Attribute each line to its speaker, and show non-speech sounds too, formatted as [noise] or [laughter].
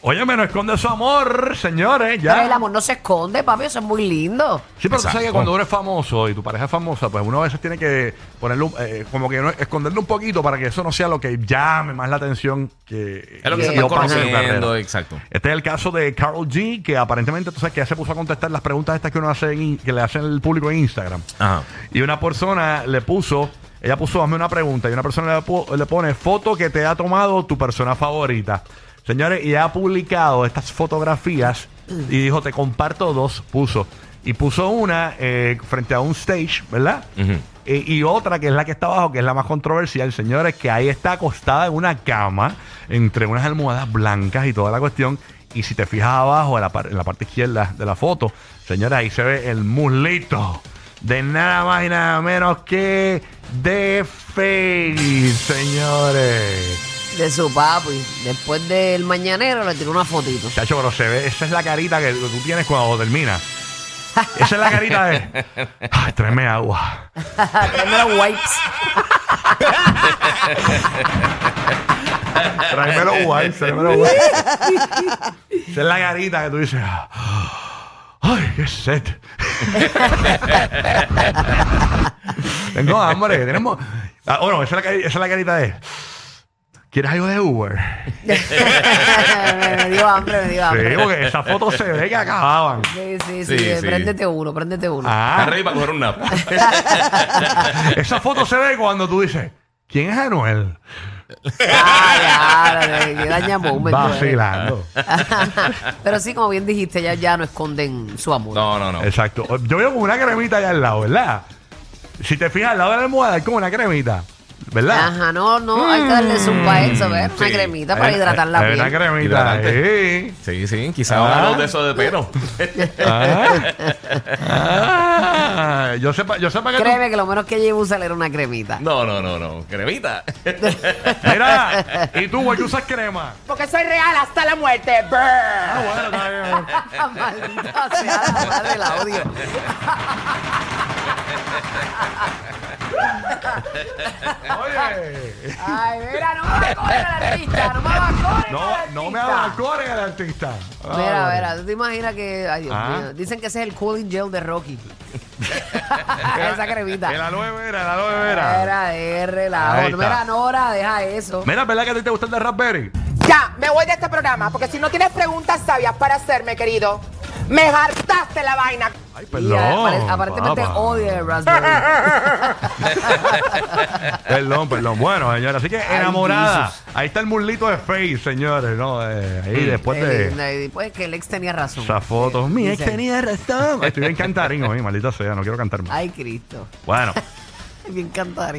Speaker 1: Oye, no esconde su amor, señores,
Speaker 2: Pero el
Speaker 1: ya.
Speaker 2: amor no se esconde, papi, eso es muy lindo.
Speaker 1: Sí, pero tú sabes que cuando uno es famoso y tu pareja es famosa, pues uno a veces tiene que ponerle, un- eh, como que no- esconderle un poquito para que eso no sea lo que llame más la atención que
Speaker 3: Es lo que se está conociendo, exacto.
Speaker 1: Este es el caso de Carol G, que aparentemente, tú sabes que ya se puso a contestar las preguntas estas que uno hace en que le hacen el público en Instagram.
Speaker 3: Ajá.
Speaker 1: Y una persona le puso, ella puso, hazme una pregunta, y una persona le pone foto que te ha tomado tu persona favorita. Señores, y ha publicado estas fotografías y dijo, te comparto dos, puso. Y puso una eh, frente a un stage, ¿verdad? Eh, y otra que es la que está abajo, que es la más controversial, señores, que ahí está acostada en una cama, entre unas almohadas blancas y toda la cuestión. Y si te fijas abajo, en la, par- en la parte izquierda de la foto, señores, ahí se ve el muslito de nada más y nada menos que de Face, señores.
Speaker 2: De su papi. Después del mañanero le tiró una fotito.
Speaker 1: Chacho, pero se ve, esa es la carita que tú tienes cuando terminas. Esa es la carita de. Ay, tráeme agua. [laughs]
Speaker 2: Tráeme los wipes.
Speaker 1: Tráeme los wipes, tráeme los wipes. Esa es la carita que tú dices. Ay, qué sed. [laughs] Tengo hambre. Tenemos. Ah, bueno, esa es, la, esa es la carita de. ¿Quieres algo de Uber?
Speaker 2: me dio hambre, me dio
Speaker 1: Sí,
Speaker 2: hambre.
Speaker 1: porque esa foto se ve que acababan.
Speaker 2: Sí, sí, sí.
Speaker 3: Sí, sí.
Speaker 2: Préndete uno, préndete uno.
Speaker 1: Ah,
Speaker 3: ready para coger un nap.
Speaker 1: esa foto se ve cuando tú dices, ¿quién es Anuel?
Speaker 2: Ah, ya, daña momento. eh.
Speaker 1: Vacilando.
Speaker 2: Pero sí, como bien dijiste, ya, ya no esconden su amor.
Speaker 3: No, no, no.
Speaker 1: Exacto. Yo veo como una cremita allá al lado, ¿verdad? Si te fijas al lado de la almohada hay como una cremita, ¿verdad?
Speaker 2: Ajá, no, no, hay que darle zoom para eso, ¿ves? Una
Speaker 3: sí.
Speaker 2: cremita para hidratar la piel.
Speaker 1: Una cremita.
Speaker 3: Hidratante.
Speaker 1: sí.
Speaker 3: Sí, sí, quizás
Speaker 1: Ah.
Speaker 3: hablamos de eso de pelo. [laughs]
Speaker 1: Ah. Ah. Yo sepa, yo sepa que tú-
Speaker 2: Créeme que lo menos que llevo usar era una cremita.
Speaker 3: No, no, no, no. Cremita. [laughs]
Speaker 1: Mira, y tú, güey, usas crema.
Speaker 4: Porque soy real hasta la muerte. Brr.
Speaker 1: Ah, bueno, está bien. [laughs]
Speaker 2: Maldita sea la madre del audio.
Speaker 1: Oye.
Speaker 2: Ay, mira, no me bacones al artista, no me bacones
Speaker 1: No,
Speaker 2: al
Speaker 1: no me
Speaker 2: artista.
Speaker 1: abalcones al artista.
Speaker 2: Mira,
Speaker 1: Ah,
Speaker 2: mira, ¿tú te imaginas que... Ay, Dios
Speaker 1: Ah.
Speaker 2: mío. Dicen que ese es el cooling gel de Rocky. [laughs] Esa cremita.
Speaker 1: El aloe vera, el aloe vera.
Speaker 2: Era de relajo. Mira, Nora, deja eso.
Speaker 1: Mira, ¿verdad que a ti te gusta el de Raspberry?
Speaker 4: Ya, me voy de este programa, porque si no tienes preguntas sabias para hacerme, querido, me hartaste la vaina.
Speaker 1: Ay,
Speaker 2: Y
Speaker 1: perdón.
Speaker 2: apare- aparentemente
Speaker 1: papá.
Speaker 2: odia el raspberry. [laughs]
Speaker 1: Perdón, perdón. Bueno, señores, así que enamorada.
Speaker 2: Jesus.
Speaker 1: Ahí está el muslito de Face, señores, ¿no? Eh, ahí después
Speaker 2: Eh,
Speaker 1: de
Speaker 2: eh, Después que el ex tenía razón.
Speaker 1: esa foto.
Speaker 2: Eh,
Speaker 1: Mi ex
Speaker 2: dice,
Speaker 1: tenía razón. [laughs] Estoy bien cantarín hoy, maldita sea, no quiero cantar más.
Speaker 2: Ay, Cristo.
Speaker 1: Bueno. [laughs]
Speaker 2: Bien cantarín.